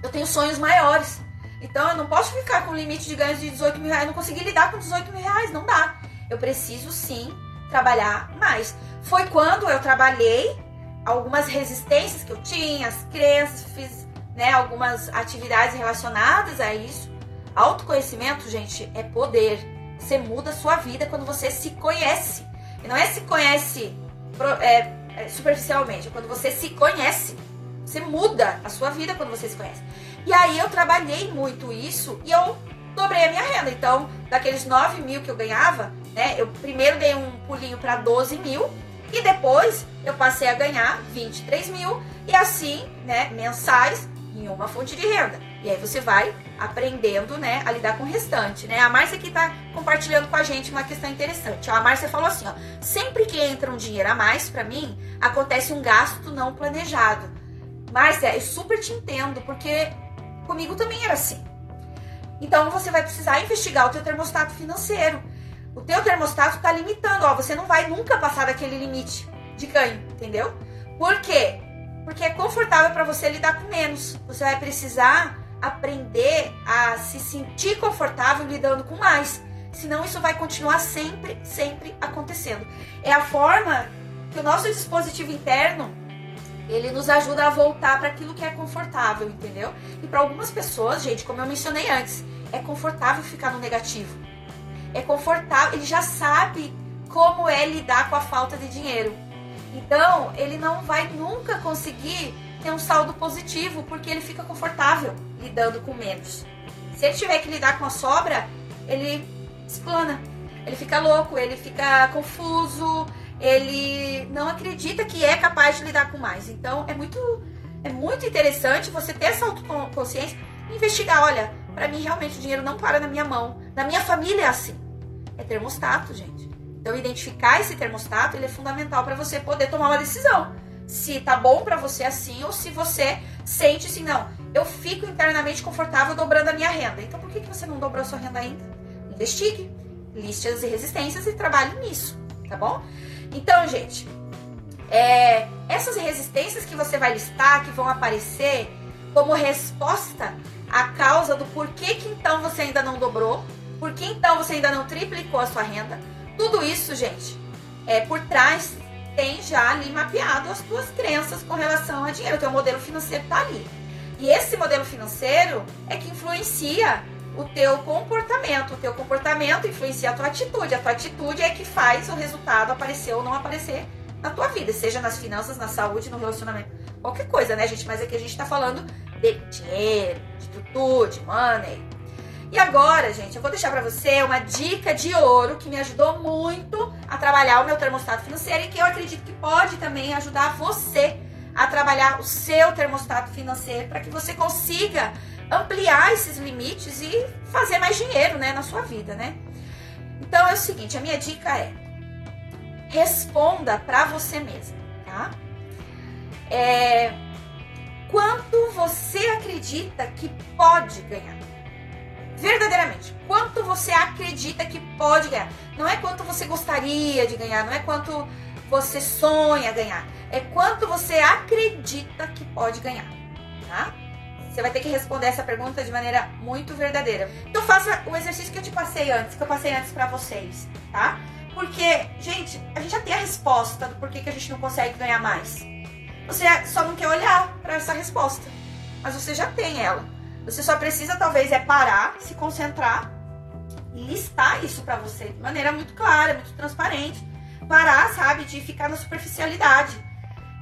eu tenho sonhos maiores. Então eu não posso ficar com o limite de ganhos de 18 mil reais. Não consegui lidar com 18 mil reais, não dá. Eu preciso sim trabalhar mais. Foi quando eu trabalhei algumas resistências que eu tinha, as crenças, fiz né, algumas atividades relacionadas a isso. Autoconhecimento, gente, é poder. Você muda a sua vida quando você se conhece. Não é se conhece é, é, superficialmente, é quando você se conhece. Você muda a sua vida quando você se conhece. E aí eu trabalhei muito isso e eu dobrei a minha renda. Então, daqueles 9 mil que eu ganhava, né? Eu primeiro dei um pulinho para 12 mil e depois eu passei a ganhar 23 mil e assim, né, mensais em uma fonte de renda. E aí você vai aprendendo, né, a lidar com o restante, né? A Márcia aqui tá compartilhando com a gente uma questão interessante. A Márcia falou assim, ó, sempre que entra um dinheiro a mais para mim, acontece um gasto não planejado. Márcia, eu super te entendo, porque comigo também era assim. Então você vai precisar investigar o teu termostato financeiro. O teu termostato está limitando, ó, você não vai nunca passar daquele limite de ganho, entendeu? Por quê? Porque é confortável para você lidar com menos. Você vai precisar aprender a se sentir confortável lidando com mais. Senão isso vai continuar sempre, sempre acontecendo. É a forma que o nosso dispositivo interno ele nos ajuda a voltar para aquilo que é confortável, entendeu? E para algumas pessoas, gente, como eu mencionei antes, é confortável ficar no negativo. É confortável, ele já sabe como é lidar com a falta de dinheiro. Então, ele não vai nunca conseguir ter um saldo positivo porque ele fica confortável lidando com menos. Se ele tiver que lidar com a sobra, ele explana. Ele fica louco, ele fica confuso, ele não acredita que é capaz de lidar com mais. Então, é muito é muito interessante você ter essa autoconsciência e investigar, olha, para mim realmente o dinheiro não para na minha mão. Na minha família é assim. É termostato, gente. Então, identificar esse termostato ele é fundamental para você poder tomar uma decisão. Se tá bom para você assim ou se você sente assim, não, eu fico internamente confortável dobrando a minha renda. Então, por que, que você não dobrou a sua renda ainda? Investigue, liste as resistências e trabalhe nisso, tá bom? Então, gente, é, essas resistências que você vai listar, que vão aparecer como resposta à causa do porquê que então você ainda não dobrou, por que então você ainda não triplicou a sua renda, tudo isso, gente, é por trás tem já ali mapeado as tuas crenças com relação a dinheiro. O teu modelo financeiro tá ali. E esse modelo financeiro é que influencia o teu comportamento. O teu comportamento influencia a tua atitude. A tua atitude é que faz o resultado aparecer ou não aparecer na tua vida, seja nas finanças, na saúde, no relacionamento, qualquer coisa, né, gente? Mas aqui a gente tá falando de dinheiro, de atitude, money, e agora, gente, eu vou deixar para você uma dica de ouro que me ajudou muito a trabalhar o meu termostato financeiro e que eu acredito que pode também ajudar você a trabalhar o seu termostato financeiro para que você consiga ampliar esses limites e fazer mais dinheiro, né, na sua vida, né? Então é o seguinte, a minha dica é responda para você mesmo, tá? É, quanto você acredita que pode ganhar? Verdadeiramente, quanto você acredita que pode ganhar. Não é quanto você gostaria de ganhar, não é quanto você sonha ganhar, é quanto você acredita que pode ganhar, tá? Você vai ter que responder essa pergunta de maneira muito verdadeira. Então faça o exercício que eu te passei antes, que eu passei antes para vocês, tá? Porque, gente, a gente já tem a resposta do porquê que a gente não consegue ganhar mais. Você só não quer olhar para essa resposta, mas você já tem ela. Você só precisa talvez é parar, se concentrar e listar isso para você de maneira muito clara, muito transparente. Parar, sabe, de ficar na superficialidade.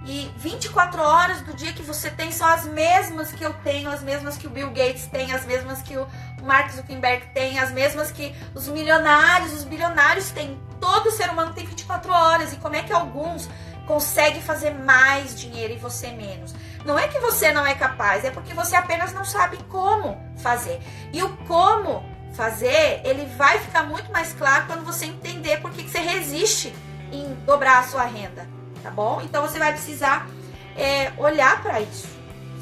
E 24 horas do dia que você tem são as mesmas que eu tenho, as mesmas que o Bill Gates tem, as mesmas que o Mark Zuckerberg tem, as mesmas que os milionários, os bilionários têm. Todo ser humano tem 24 horas. E como é que alguns conseguem fazer mais dinheiro e você menos? Não é que você não é capaz, é porque você apenas não sabe como fazer. E o como fazer, ele vai ficar muito mais claro quando você entender por que você resiste em dobrar a sua renda, tá bom? Então você vai precisar é, olhar para isso,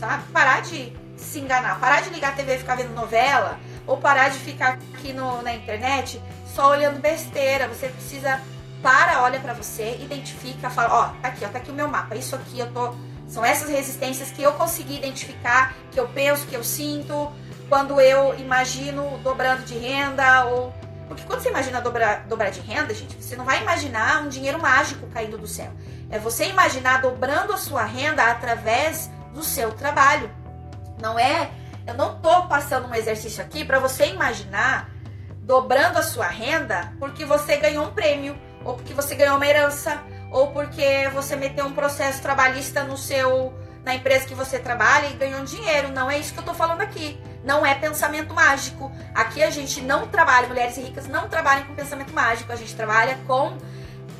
sabe? Parar de se enganar, parar de ligar a TV e ficar vendo novela, ou parar de ficar aqui no, na internet só olhando besteira. Você precisa para, olha para você, identifica, fala, ó, tá aqui, ó, tá aqui o meu mapa. Isso aqui eu tô são essas resistências que eu consegui identificar, que eu penso, que eu sinto, quando eu imagino dobrando de renda ou. Porque quando você imagina dobrar, dobrar de renda, gente, você não vai imaginar um dinheiro mágico caindo do céu. É você imaginar dobrando a sua renda através do seu trabalho. Não é. Eu não tô passando um exercício aqui para você imaginar dobrando a sua renda porque você ganhou um prêmio, ou porque você ganhou uma herança, ou porque você meteu um processo trabalhista no seu na empresa que você trabalha e ganhou dinheiro. Não é isso que eu tô falando aqui. Não é pensamento mágico. Aqui a gente não trabalha, mulheres ricas não trabalham com pensamento mágico. A gente trabalha com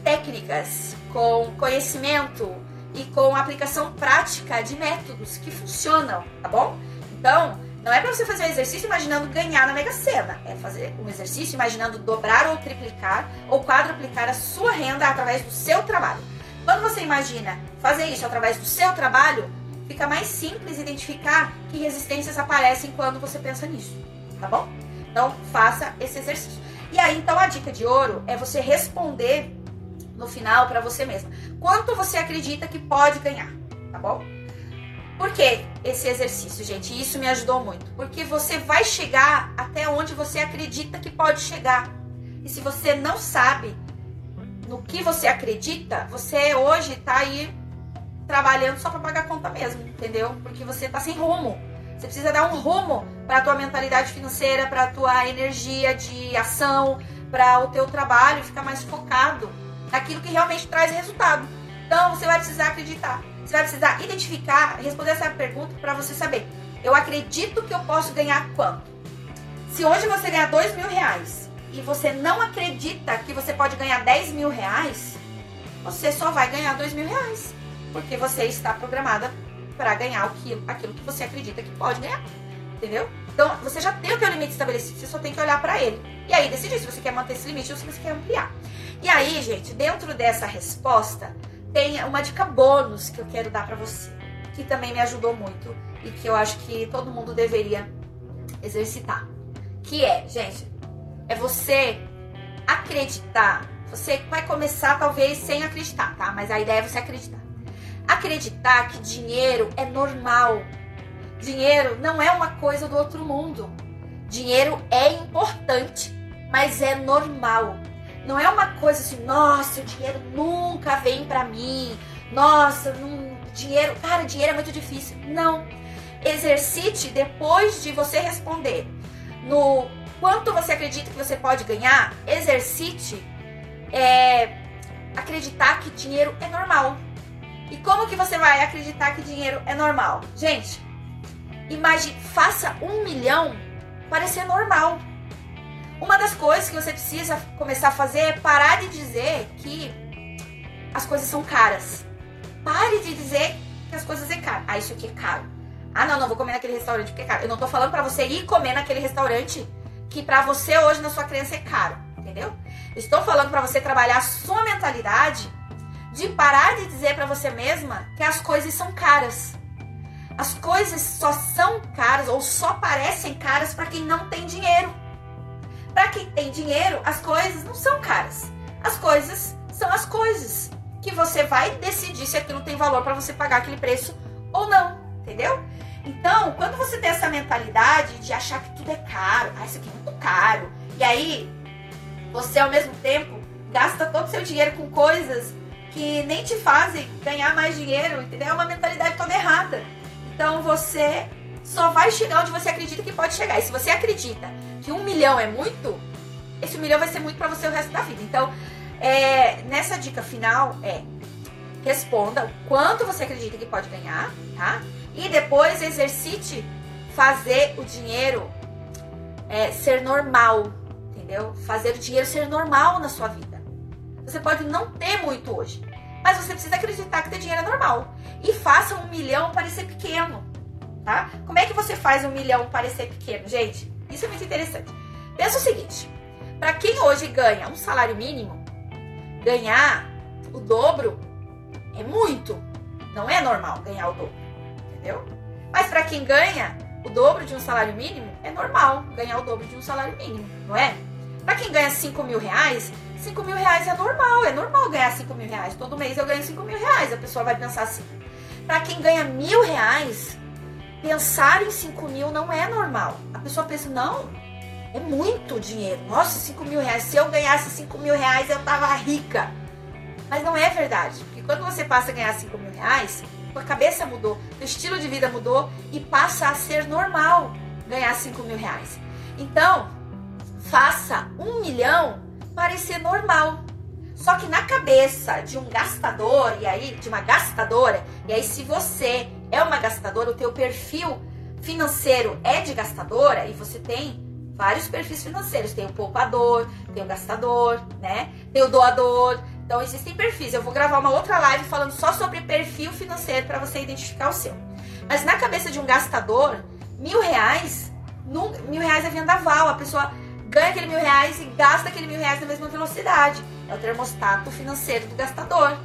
técnicas, com conhecimento e com aplicação prática de métodos que funcionam, tá bom? Então, não é para você fazer um exercício imaginando ganhar na Mega Sena. É fazer um exercício imaginando dobrar ou triplicar ou quadruplicar a sua renda através do seu trabalho. Quando você imagina fazer isso através do seu trabalho, fica mais simples identificar que resistências aparecem quando você pensa nisso, tá bom? Então, faça esse exercício. E aí, então, a dica de ouro é você responder no final para você mesma. Quanto você acredita que pode ganhar, tá bom? Por que esse exercício, gente? Isso me ajudou muito. Porque você vai chegar até onde você acredita que pode chegar. E se você não sabe no que você acredita, você hoje está aí trabalhando só para pagar conta mesmo, entendeu? Porque você está sem rumo. Você precisa dar um rumo para a tua mentalidade financeira, para a tua energia de ação, para o teu trabalho ficar mais focado naquilo que realmente traz resultado. Então você vai precisar acreditar. Você vai precisar identificar, responder essa pergunta para você saber. Eu acredito que eu posso ganhar quanto? Se hoje você ganhar dois mil reais e você não acredita que você pode ganhar 10 mil reais, você só vai ganhar 2 mil reais. Porque você está programada para ganhar aquilo, aquilo que você acredita que pode ganhar. Entendeu? Então, você já tem o teu limite estabelecido, você só tem que olhar para ele. E aí, decidir se você quer manter esse limite ou se você quer ampliar. E aí, gente, dentro dessa resposta, tem uma dica bônus que eu quero dar para você, que também me ajudou muito e que eu acho que todo mundo deveria exercitar. Que é, gente, é você acreditar. Você vai começar talvez sem acreditar, tá? Mas a ideia é você acreditar. Acreditar que dinheiro é normal. Dinheiro não é uma coisa do outro mundo. Dinheiro é importante, mas é normal. Não é uma coisa assim, nossa, o dinheiro nunca vem para mim. Nossa, não, dinheiro, cara, dinheiro é muito difícil. Não. Exercite depois de você responder no quanto você acredita que você pode ganhar, exercite é, acreditar que dinheiro é normal. E como que você vai acreditar que dinheiro é normal? Gente, imagine, faça um milhão parecer normal. Uma das coisas que você precisa começar a fazer é parar de dizer que as coisas são caras. Pare de dizer que as coisas é caro. Ah, isso aqui é caro. Ah, não, não vou comer naquele restaurante porque é caro. Eu não tô falando para você ir comer naquele restaurante que para você hoje na sua crença é caro, entendeu? Estou falando para você trabalhar a sua mentalidade de parar de dizer para você mesma que as coisas são caras. As coisas só são caras ou só parecem caras para quem não tem dinheiro. Para quem tem dinheiro, as coisas não são caras. As coisas são as coisas que você vai decidir se aquilo tem valor para você pagar aquele preço ou não, entendeu? Então, quando você tem essa mentalidade de achar que tudo é caro, ah, isso aqui é muito caro, e aí você ao mesmo tempo gasta todo o seu dinheiro com coisas que nem te fazem ganhar mais dinheiro, entendeu? É uma mentalidade toda errada. Então você só vai chegar onde você acredita que pode chegar. E se você acredita que um milhão é muito, esse um milhão vai ser muito para você o resto da vida. Então, é, nessa dica final é responda o quanto você acredita que pode ganhar, tá? E depois exercite fazer o dinheiro é, ser normal, entendeu? Fazer o dinheiro ser normal na sua vida. Você pode não ter muito hoje, mas você precisa acreditar que ter dinheiro é normal. E faça um milhão parecer pequeno, tá? Como é que você faz um milhão parecer pequeno, gente? Isso é muito interessante. Pensa o seguinte: para quem hoje ganha um salário mínimo, ganhar o dobro é muito. Não é normal ganhar o dobro entendeu? Mas para quem ganha o dobro de um salário mínimo, é normal ganhar o dobro de um salário mínimo, não é? Para quem ganha 5 mil reais, 5 mil reais é normal, é normal ganhar 5 mil reais. Todo mês eu ganho 5 mil reais, a pessoa vai pensar assim. Para quem ganha mil reais, pensar em 5 mil não é normal. Pessoa pensa, não, é muito dinheiro. Nossa, 5 mil reais. Se eu ganhasse 5 mil reais, eu tava rica. Mas não é verdade. Porque quando você passa a ganhar 5 mil reais, tua cabeça mudou, teu estilo de vida mudou e passa a ser normal ganhar 5 mil reais. Então, faça um milhão parecer normal. Só que na cabeça de um gastador, e aí, de uma gastadora, e aí se você é uma gastadora, o teu perfil financeiro é de gastadora e você tem vários perfis financeiros, tem o poupador, tem o gastador, né? Tem o doador. Então existem perfis. Eu vou gravar uma outra live falando só sobre perfil financeiro para você identificar o seu. Mas na cabeça de um gastador, mil reais, mil reais é vendaval. A pessoa ganha aquele mil reais e gasta aquele mil reais na mesma velocidade. É o termostato financeiro do gastador,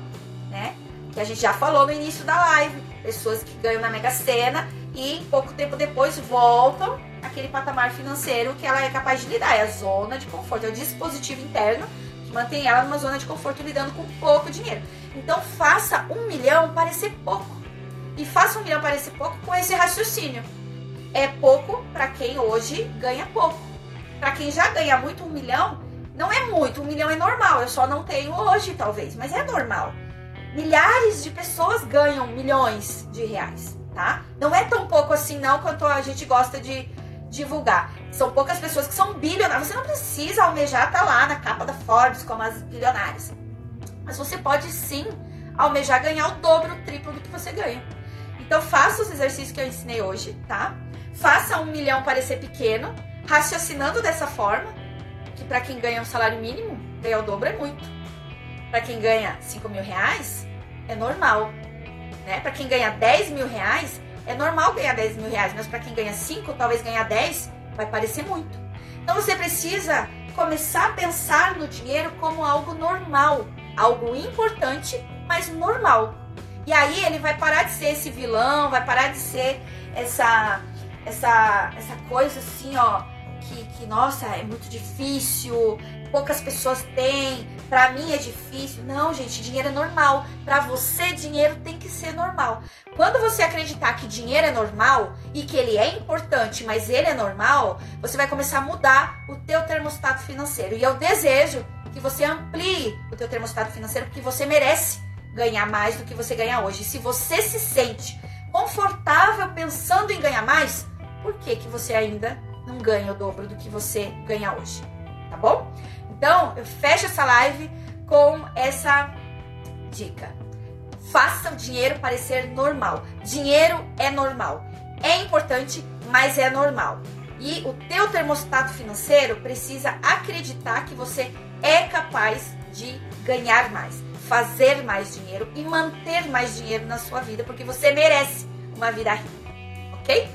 né? Que a gente já falou no início da live. Pessoas que ganham na Mega Sena e pouco tempo depois voltam aquele patamar financeiro que ela é capaz de lidar. É a zona de conforto, é o dispositivo interno que mantém ela numa zona de conforto lidando com pouco dinheiro. Então faça um milhão parecer pouco. E faça um milhão parecer pouco com esse raciocínio. É pouco para quem hoje ganha pouco. Para quem já ganha muito, um milhão não é muito. Um milhão é normal. Eu só não tenho hoje, talvez, mas é normal. Milhares de pessoas ganham milhões de reais, tá? Não é tão pouco assim, não, quanto a gente gosta de divulgar. São poucas pessoas que são bilionárias. Você não precisa almejar estar tá lá na capa da Forbes como as bilionárias. Mas você pode sim almejar ganhar o dobro, o triplo do que você ganha. Então faça os exercícios que eu ensinei hoje, tá? Faça um milhão parecer pequeno, raciocinando dessa forma, que para quem ganha um salário mínimo, ganhar o dobro é muito. Para quem ganha 5 mil reais, é normal. Né? Para quem ganha 10 mil reais, é normal ganhar 10 mil reais, mas para quem ganha 5, talvez ganhar 10, vai parecer muito. Então você precisa começar a pensar no dinheiro como algo normal, algo importante, mas normal. E aí ele vai parar de ser esse vilão, vai parar de ser essa essa essa coisa assim, ó, que, que nossa, é muito difícil, poucas pessoas têm, para mim é difícil. Não, gente, dinheiro é normal. Para você, dinheiro tem que ser normal. Quando você acreditar que dinheiro é normal e que ele é importante, mas ele é normal, você vai começar a mudar o teu termostato financeiro. E eu desejo que você amplie o teu termostato financeiro porque você merece ganhar mais do que você ganha hoje. E se você se sente confortável pensando em ganhar mais, por que que você ainda não ganha o dobro do que você ganha hoje? Tá bom? Então, eu fecho essa live com essa dica. Faça o dinheiro parecer normal. Dinheiro é normal. É importante, mas é normal. E o teu termostato financeiro precisa acreditar que você é capaz de ganhar mais, fazer mais dinheiro e manter mais dinheiro na sua vida, porque você merece uma vida rica, ok?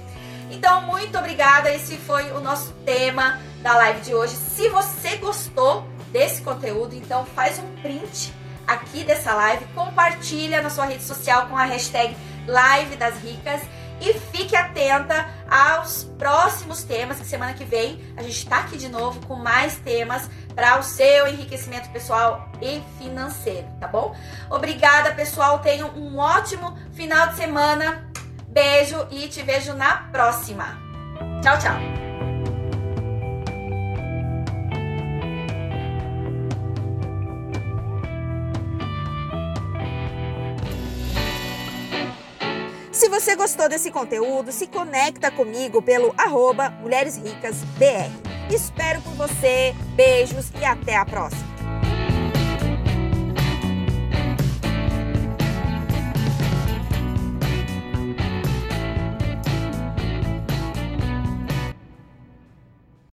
Então, muito obrigada. Esse foi o nosso tema da live de hoje. Se você gostou desse conteúdo, então faz um print aqui dessa live, compartilha na sua rede social com a hashtag Live das Ricas e fique atenta aos próximos temas, semana que vem a gente está aqui de novo com mais temas para o seu enriquecimento pessoal e financeiro, tá bom? Obrigada, pessoal. Tenham um ótimo final de semana. Beijo e te vejo na próxima. Tchau, tchau. Se você gostou desse conteúdo, se conecta comigo pelo arroba Mulheres Ricas BR. Espero por você, beijos e até a próxima.